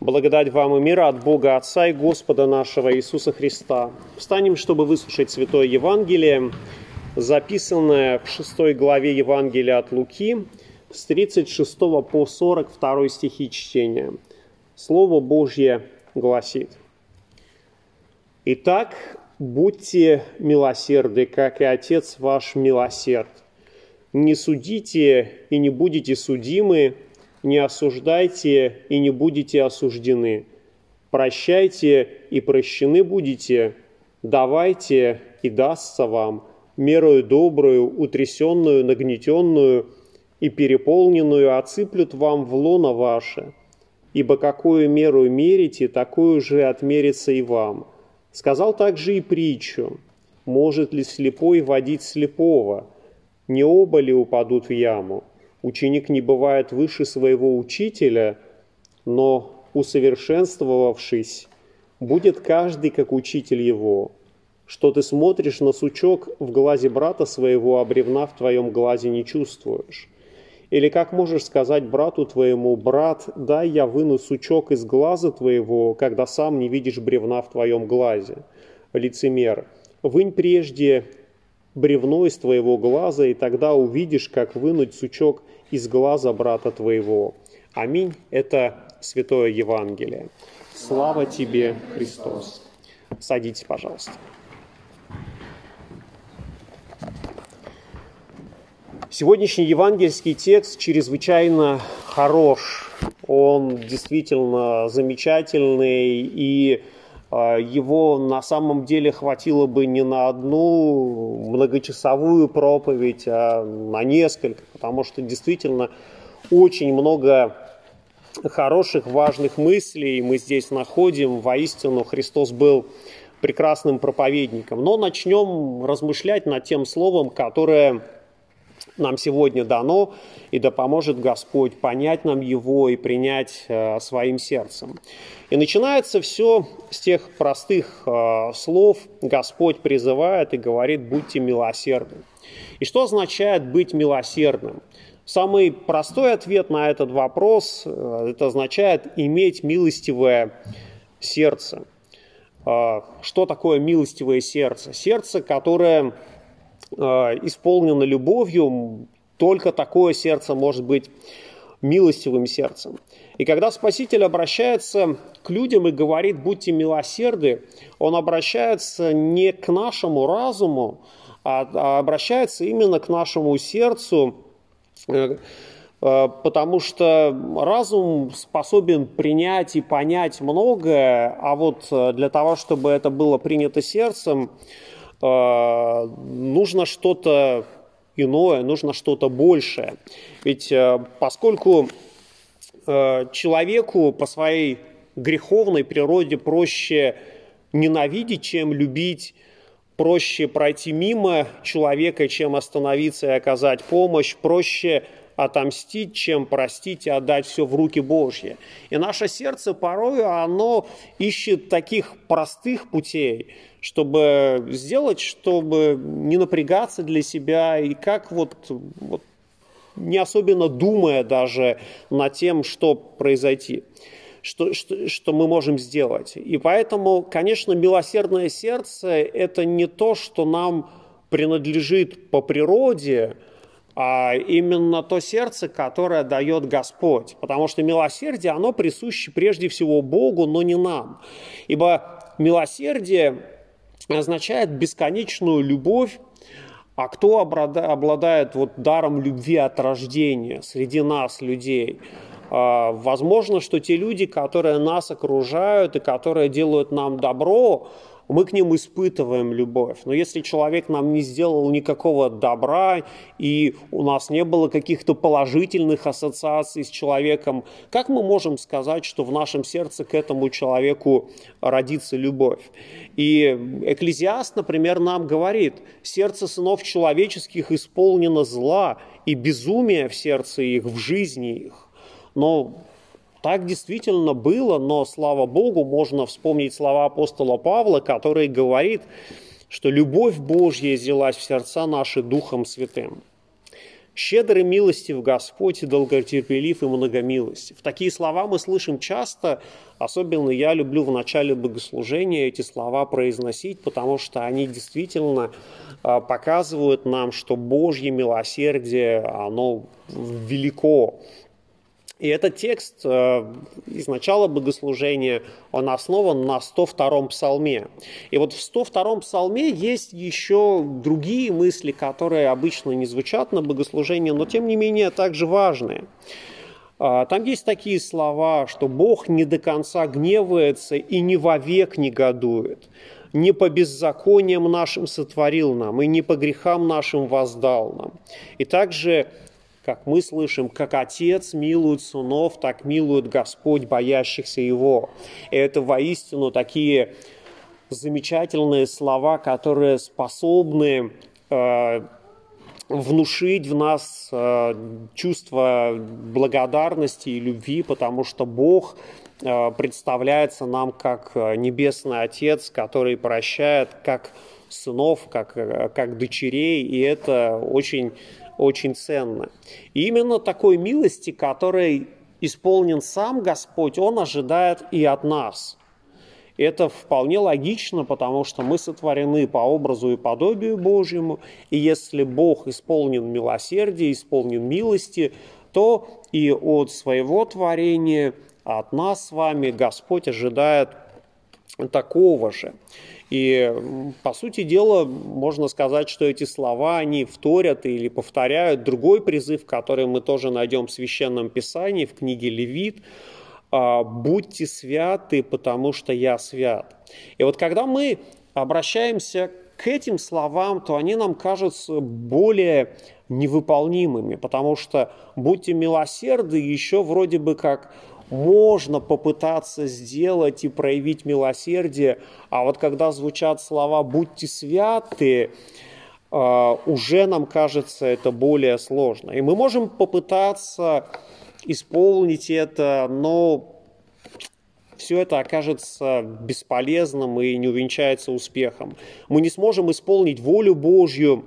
Благодать вам и мира от Бога Отца и Господа нашего Иисуса Христа. Встанем, чтобы выслушать Святое Евангелие, записанное в шестой главе Евангелия от Луки, с 36 по 42 стихи чтения. Слово Божье гласит. «Итак, будьте милосерды, как и Отец ваш милосерд. Не судите и не будете судимы, не осуждайте и не будете осуждены. Прощайте и прощены будете, давайте и дастся вам, мерою добрую, утрясенную, нагнетенную и переполненную отсыплют вам в лоно ваше. Ибо какую меру мерите, такую же отмерится и вам. Сказал также и притчу. Может ли слепой водить слепого? Не оба ли упадут в яму? Ученик не бывает выше своего учителя, но, усовершенствовавшись, будет каждый как учитель его. Что ты смотришь на сучок в глазе брата своего, а бревна в твоем глазе не чувствуешь? Или как можешь сказать брату твоему, брат, дай я выну сучок из глаза твоего, когда сам не видишь бревна в твоем глазе? Лицемер, вынь прежде бревно из твоего глаза, и тогда увидишь, как вынуть сучок из глаза брата твоего. Аминь. Это Святое Евангелие. Слава тебе, Христос. Садитесь, пожалуйста. Сегодняшний евангельский текст чрезвычайно хорош. Он действительно замечательный и его на самом деле хватило бы не на одну многочасовую проповедь, а на несколько, потому что действительно очень много хороших, важных мыслей мы здесь находим. Воистину Христос был прекрасным проповедником. Но начнем размышлять над тем словом, которое нам сегодня дано, и да поможет Господь понять нам его и принять э, своим сердцем. И начинается все с тех простых э, слов. Господь призывает и говорит, будьте милосердны. И что означает быть милосердным? Самый простой ответ на этот вопрос, э, это означает иметь милостивое сердце. Что такое милостивое сердце? Сердце, которое исполнено любовью, только такое сердце может быть милостивым сердцем. И когда Спаситель обращается к людям и говорит «будьте милосерды», он обращается не к нашему разуму, а, а обращается именно к нашему сердцу, э, э, потому что разум способен принять и понять многое, а вот э, для того, чтобы это было принято сердцем, нужно что-то иное, нужно что-то большее. Ведь поскольку Э, человеку по своей греховной природе проще ненавидеть, чем любить, проще пройти мимо человека, чем остановиться и оказать помощь, проще отомстить, чем простить и отдать все в руки Божьи. И наше сердце порой оно ищет таких простых путей, чтобы сделать, чтобы не напрягаться для себя, и как вот, вот не особенно думая даже над тем, что произойти, что, что, что мы можем сделать. И поэтому, конечно, милосердное сердце – это не то, что нам принадлежит по природе, именно то сердце, которое дает Господь. Потому что милосердие, оно присуще прежде всего Богу, но не нам. Ибо милосердие означает бесконечную любовь а кто обладает вот даром любви от рождения среди нас, людей? А, возможно, что те люди, которые нас окружают и которые делают нам добро, мы к ним испытываем любовь. Но если человек нам не сделал никакого добра, и у нас не было каких-то положительных ассоциаций с человеком, как мы можем сказать, что в нашем сердце к этому человеку родится любовь? И Экклезиаст, например, нам говорит, сердце сынов человеческих исполнено зла и безумия в сердце их, в жизни их. Но так действительно было, но, слава Богу, можно вспомнить слова апостола Павла, который говорит, что любовь Божья излилась в сердца наши Духом Святым. Щедрый милостив Господь и долготерпелив и многомилостив. Такие слова мы слышим часто, особенно я люблю в начале богослужения эти слова произносить, потому что они действительно а, показывают нам, что Божье милосердие, оно велико, и этот текст э, из начала богослужения, он основан на 102-м псалме. И вот в 102-м псалме есть еще другие мысли, которые обычно не звучат на богослужении, но тем не менее также важные. А, там есть такие слова, что Бог не до конца гневается и не вовек негодует не по беззакониям нашим сотворил нам, и не по грехам нашим воздал нам. И также как мы слышим, как Отец милует сынов, так милует Господь боящихся Его. И это воистину такие замечательные слова, которые способны э, внушить в нас э, чувство благодарности и любви, потому что Бог э, представляется нам как э, Небесный Отец, который прощает как сынов, как, э, как дочерей, и это очень очень ценно. И именно такой милости, которой исполнен сам Господь, Он ожидает и от нас. Это вполне логично, потому что мы сотворены по образу и подобию Божьему, и если Бог исполнен милосердия, исполнен милости, то и от своего творения, от нас с вами Господь ожидает такого же. И, по сути дела, можно сказать, что эти слова, они вторят или повторяют другой призыв, который мы тоже найдем в Священном Писании, в книге Левит, «А, «Будьте святы, потому что я свят». И вот когда мы обращаемся к этим словам, то они нам кажутся более невыполнимыми, потому что «будьте милосерды» еще вроде бы как можно попытаться сделать и проявить милосердие, а вот когда звучат слова «будьте святы», а, уже нам кажется это более сложно. И мы можем попытаться исполнить это, но все это окажется бесполезным и не увенчается успехом. Мы не сможем исполнить волю Божью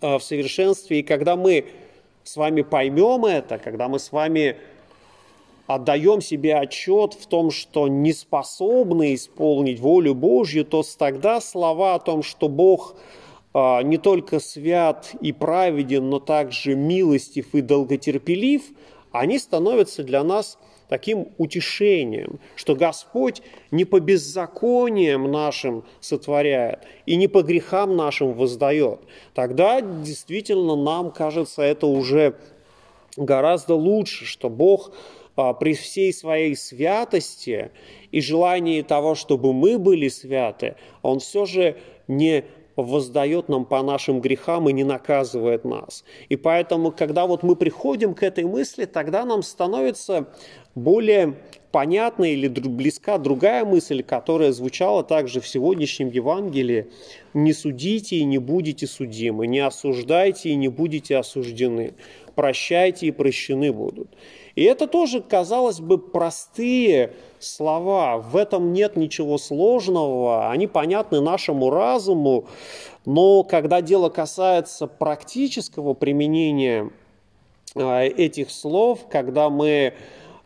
а, в совершенстве, и когда мы с вами поймем это, когда мы с вами отдаем себе отчет в том, что не способны исполнить волю Божью, то тогда слова о том, что Бог а, не только свят и праведен, но также милостив и долготерпелив, они становятся для нас таким утешением, что Господь не по беззакониям нашим сотворяет и не по грехам нашим воздает. Тогда действительно нам кажется это уже гораздо лучше, что Бог при всей своей святости и желании того, чтобы мы были святы, Он все же не воздает нам по нашим грехам и не наказывает нас. И поэтому, когда вот мы приходим к этой мысли, тогда нам становится более понятна или близка другая мысль, которая звучала также в сегодняшнем Евангелии. «Не судите и не будете судимы, не осуждайте и не будете осуждены, прощайте и прощены будут». И это тоже, казалось бы, простые слова. В этом нет ничего сложного, они понятны нашему разуму, но когда дело касается практического применения а, этих слов, когда мы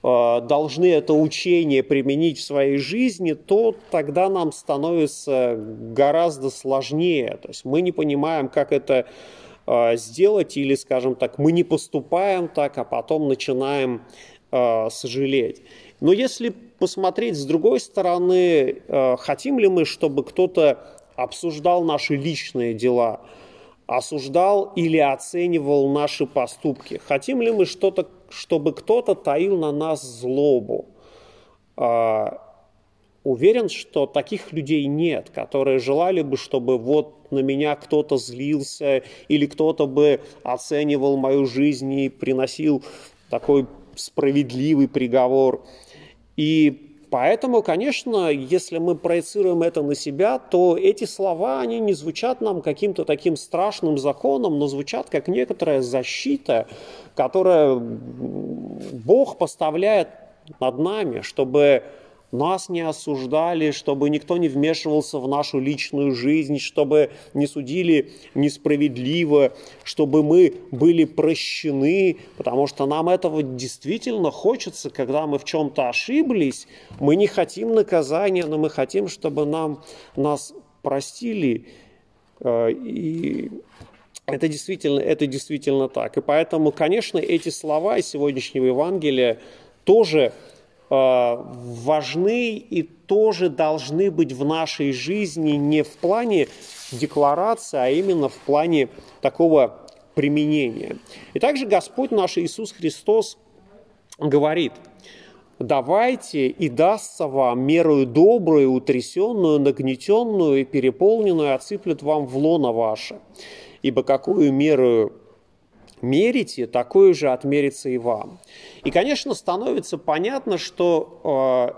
а, должны это учение применить в своей жизни, то тогда нам становится гораздо сложнее. То есть мы не понимаем, как это сделать, или, скажем так, мы не поступаем так, а потом начинаем а, сожалеть. Но если посмотреть с другой стороны, а, хотим ли мы, чтобы кто-то обсуждал наши личные дела, осуждал или оценивал наши поступки? Хотим ли мы что-то, чтобы кто-то таил на нас злобу? Уверен, что таких людей нет, которые желали бы, чтобы вот на меня кто-то злился или кто-то бы оценивал мою жизнь и приносил такой справедливый приговор. И поэтому, конечно, если мы проецируем это на себя, то эти слова, они не звучат нам каким-то таким страшным законом, но звучат как некоторая защита, которая Бог поставляет над нами, чтобы нас не осуждали, чтобы никто не вмешивался в нашу личную жизнь, чтобы не судили несправедливо, чтобы мы были прощены, потому что нам этого действительно хочется, когда мы в чем-то ошиблись. Мы не хотим наказания, но мы хотим, чтобы нам, нас простили. Э, и это действительно, это действительно так. И поэтому, конечно, эти слова из сегодняшнего Евангелия тоже важны и тоже должны быть в нашей жизни не в плане декларации, а именно в плане такого применения. И также Господь наш Иисус Христос говорит, давайте и дастся вам мерую добрую, утрясенную, нагнетенную и переполненную, отсыплет вам в лоно ваше. Ибо какую меру мерите, такое же отмерится и вам. И, конечно, становится понятно, что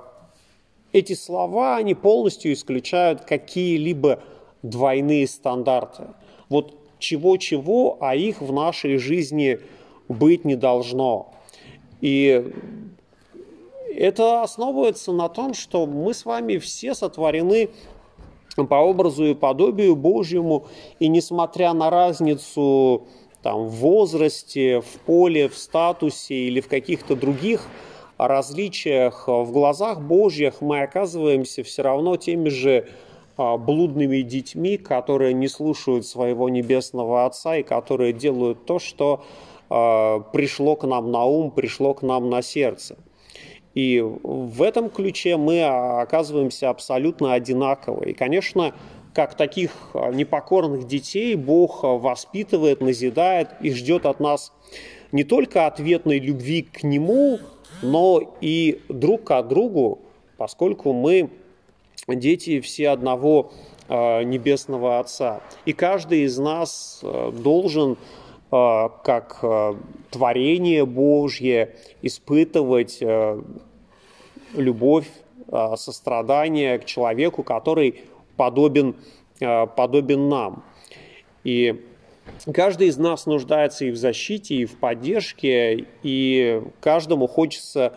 э, эти слова, они полностью исключают какие-либо двойные стандарты. Вот чего-чего, а их в нашей жизни быть не должно. И это основывается на том, что мы с вами все сотворены по образу и подобию Божьему, и несмотря на разницу там, в возрасте, в поле, в статусе или в каких-то других различиях в глазах Божьих мы оказываемся все равно теми же а, блудными детьми, которые не слушают своего небесного Отца и которые делают то, что а, пришло к нам на ум, пришло к нам на сердце. И в этом ключе мы оказываемся абсолютно одинаковы. И, конечно, как таких а, непокорных детей Бог а, воспитывает, назидает и ждет от нас не только ответной любви к Нему, но и друг к другу, поскольку мы дети все одного а, Небесного Отца. И каждый из нас должен как творение Божье испытывать любовь, сострадание к человеку, который подобен, э, подобен нам. И каждый из нас нуждается и в защите, и в поддержке, и каждому хочется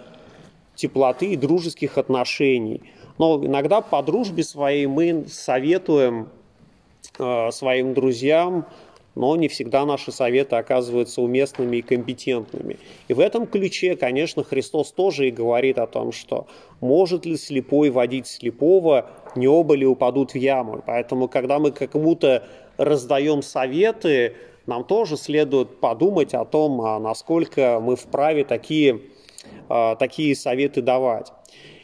теплоты и дружеских отношений. Но иногда по дружбе своей мы советуем э, своим друзьям но не всегда наши советы оказываются уместными и компетентными. И в этом ключе, конечно, Христос тоже и говорит о том, что может ли слепой водить слепого, не оба ли упадут в яму. Поэтому, когда мы как будто раздаем советы, нам тоже следует подумать о том, а насколько мы вправе такие, а, такие советы давать.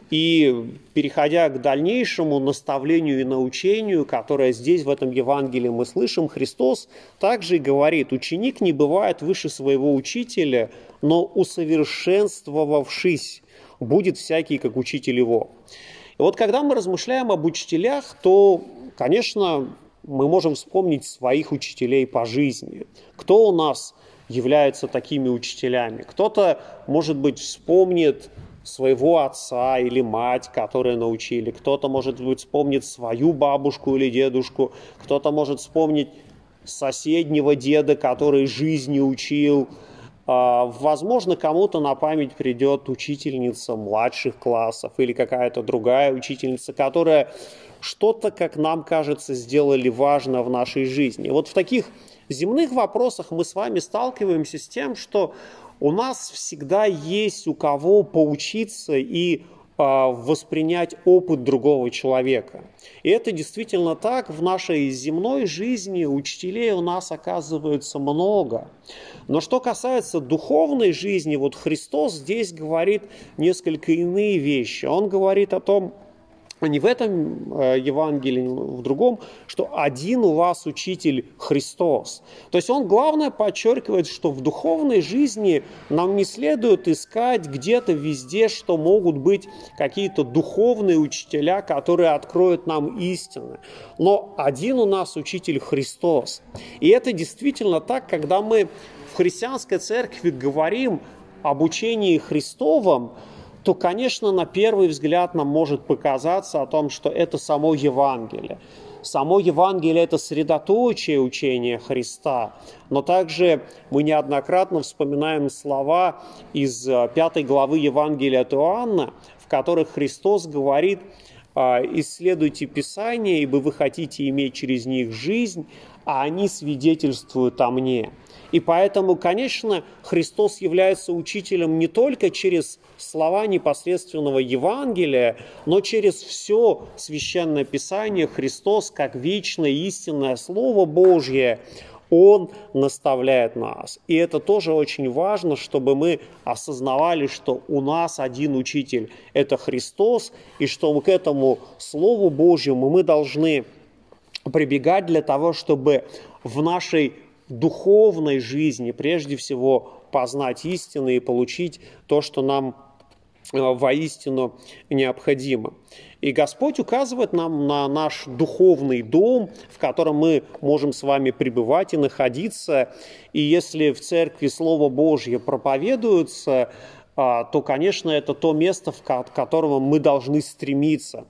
И переходя к дальнейшему наставлению и научению, которое здесь в этом Евангелии мы слышим, Христос также и говорит, ученик не бывает выше своего учителя, но усовершенствовавшись будет всякий, как учитель его. И вот когда мы размышляем об учителях, то, конечно, мы можем вспомнить своих учителей по жизни. Кто у нас является такими учителями? Кто-то, может быть, вспомнит своего отца или мать, которые научили. Кто-то, может быть, вспомнит свою бабушку или дедушку. Кто-то может вспомнить соседнего деда, который жизни учил. А, возможно, кому-то на память придет учительница младших классов или какая-то другая учительница, которая что-то, как нам кажется, сделали важно в нашей жизни. Вот в таких земных вопросах мы с вами сталкиваемся с тем, что у нас всегда есть у кого поучиться и а, воспринять опыт другого человека. И это действительно так. В нашей земной жизни учителей у нас оказывается много. Но что касается духовной жизни, вот Христос здесь говорит несколько иные вещи. Он говорит о том, не в этом э, Евангелии, в другом, что один у вас учитель Христос. То есть он главное подчеркивает, что в духовной жизни нам не следует искать где-то везде, что могут быть какие-то духовные учителя, которые откроют нам истины. Но один у нас учитель Христос. И это действительно так, когда мы в христианской церкви говорим об учении Христовом, то, конечно, на первый взгляд нам может показаться о том, что это само Евангелие. Само Евангелие – это средоточие учения Христа, но также мы неоднократно вспоминаем слова из э, пятой главы Евангелия от Иоанна, в которых Христос говорит, а, исследуйте Писание, ибо вы хотите иметь через них жизнь, а они свидетельствуют о мне. И поэтому, конечно, Христос является учителем не только через слова непосредственного Евангелия, но через все священное Писание Христос, как вечное истинное Слово Божье, он наставляет нас. И это тоже очень важно, чтобы мы осознавали, что у нас один учитель – это Христос, и что мы к этому Слову Божьему мы должны прибегать для того, чтобы в нашей духовной жизни прежде всего познать истину и получить то, что нам э, воистину необходимо. И Господь указывает нам на наш духовный дом, в котором мы можем с вами пребывать и находиться. И если в церкви Слово Божье проповедуется, а, то, конечно, это то место, в которого мы должны стремиться.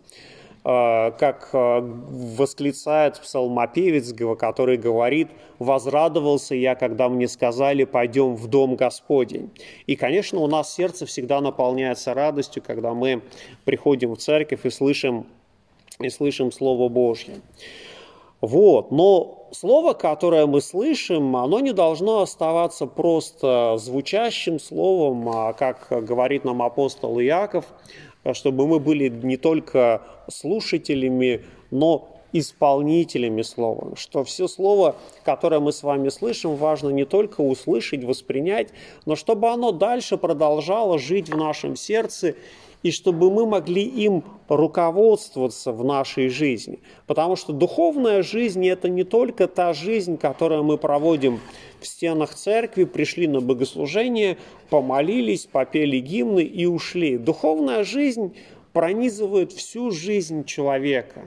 Э, как э, восклицает псалмопевец, который говорит, «Возрадовался я, когда мне сказали, пойдем в дом Господень». И, конечно, у нас сердце всегда наполняется радостью, когда мы приходим в церковь и слышим, и слышим Слово Божье. Вот. Но слово, которое мы слышим, оно не должно оставаться просто звучащим словом, а, как говорит нам апостол Иаков – чтобы мы были не только слушателями, но исполнителями слова, что все слово, которое мы с вами слышим, важно не только услышать, воспринять, но чтобы оно дальше продолжало жить в нашем сердце и чтобы мы могли им руководствоваться в нашей жизни. Потому что духовная жизнь – это не только та жизнь, которую мы проводим в стенах церкви, пришли на богослужение, помолились, попели гимны и ушли. Духовная жизнь пронизывает всю жизнь человека.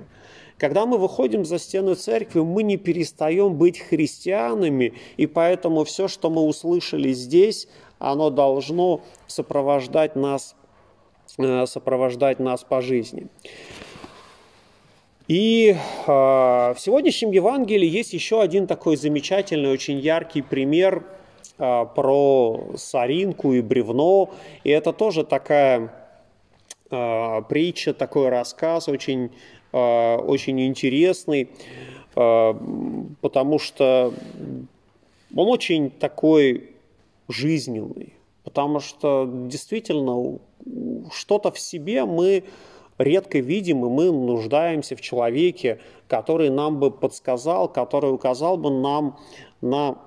Когда мы выходим за стены церкви, мы не перестаем быть христианами, и поэтому все, что мы услышали здесь, оно должно сопровождать нас сопровождать нас по жизни. И э, в сегодняшнем Евангелии есть еще один такой замечательный, очень яркий пример э, про соринку и бревно. И это тоже такая э, притча, такой рассказ очень, э, очень интересный, э, потому что он очень такой жизненный. Потому что действительно что-то в себе мы редко видим, и мы нуждаемся в человеке, который нам бы подсказал, который указал бы нам на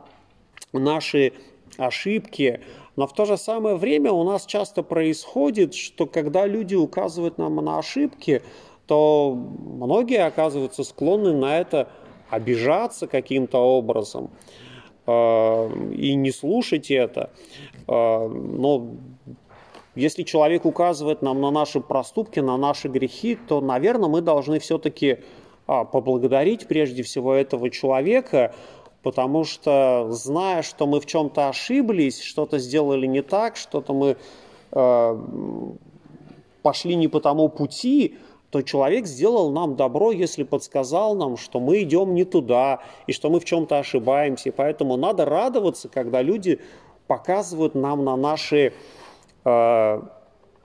наши ошибки. Но в то же самое время у нас часто происходит, что когда люди указывают нам на ошибки, то многие оказываются склонны на это обижаться каким-то образом э, и не слушать это. Э, но если человек указывает нам на наши проступки, на наши грехи, то, наверное, мы должны все-таки а, поблагодарить прежде всего этого человека, потому что, зная, что мы в чем-то ошиблись, что-то сделали не так, что-то мы э, пошли не по тому пути, то человек сделал нам добро, если подсказал нам, что мы идем не туда и что мы в чем-то ошибаемся. И поэтому надо радоваться, когда люди показывают нам на наши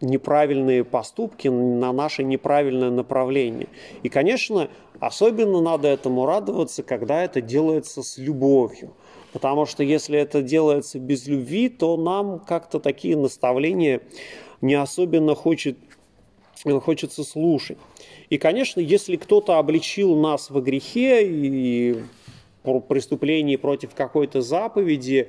неправильные поступки, на наше неправильное направление. И, конечно, особенно надо этому радоваться, когда это делается с любовью. Потому что если это делается без любви, то нам как-то такие наставления не особенно хочет, хочется слушать. И, конечно, если кто-то обличил нас во грехе и преступлении против какой-то заповеди,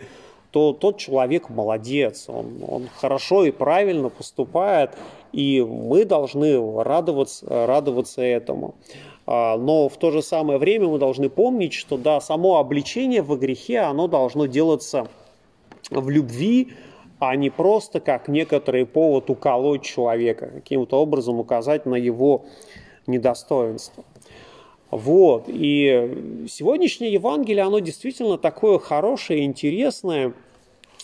то тот человек молодец, он, он хорошо и правильно поступает, и мы должны радоваться, радоваться этому. А, но в то же самое время мы должны помнить, что да, само обличение во грехе, оно должно делаться в любви, а не просто как некоторый повод уколоть человека, каким-то образом указать на его недостоинство. Вот. И сегодняшнее Евангелие, оно действительно такое хорошее, интересное.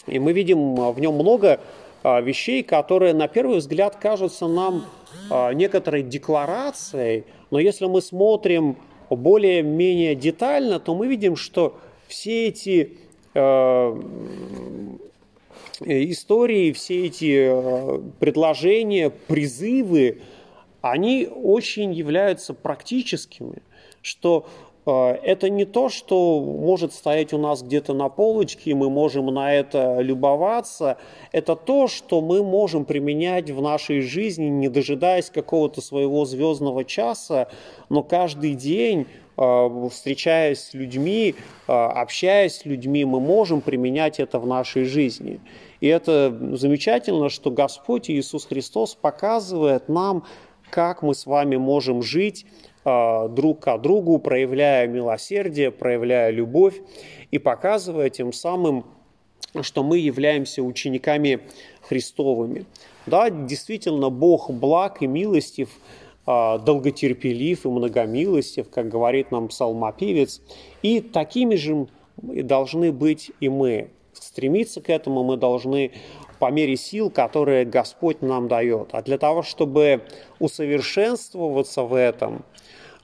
И мы видим в нем много а, вещей, которые на первый взгляд кажутся нам а, некоторой декларацией, но если мы смотрим более-менее детально, то мы видим, что все эти, а, истории, все эти э, предложения, призывы, они очень являются практическими, что э, это не то, что может стоять у нас где-то на полочке, и мы можем на это любоваться. Это то, что мы можем применять в нашей жизни, не дожидаясь какого-то своего звездного часа, но каждый день э, встречаясь с людьми, общаясь с людьми, мы можем применять это в нашей жизни. И это замечательно, что Господь Иисус Христос показывает нам, как мы с вами можем жить э, друг к другу, проявляя милосердие, проявляя любовь и показывая тем самым, что мы являемся учениками Христовыми. Да, действительно, Бог благ и милостив, э, долготерпелив и многомилостив, как говорит нам псалмопевец, и такими же должны быть и мы стремиться к этому мы должны по мере сил, которые Господь нам дает. А для того, чтобы усовершенствоваться в этом,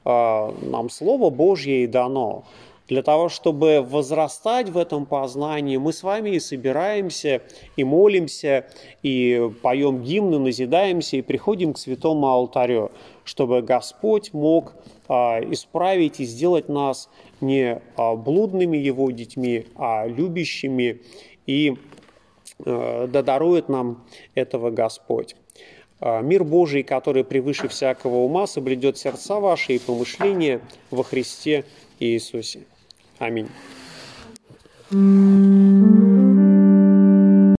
а, нам Слово Божье и дано. Для того, чтобы возрастать в этом познании, мы с вами и собираемся, и молимся, и поем гимны, назидаемся, и приходим к святому алтарю, чтобы Господь мог а, исправить и сделать нас не а, блудными Его детьми, а любящими, и да дарует нам этого Господь. Мир Божий, который превыше всякого ума, соблюдет сердца ваши и помышления во Христе Иисусе. Аминь.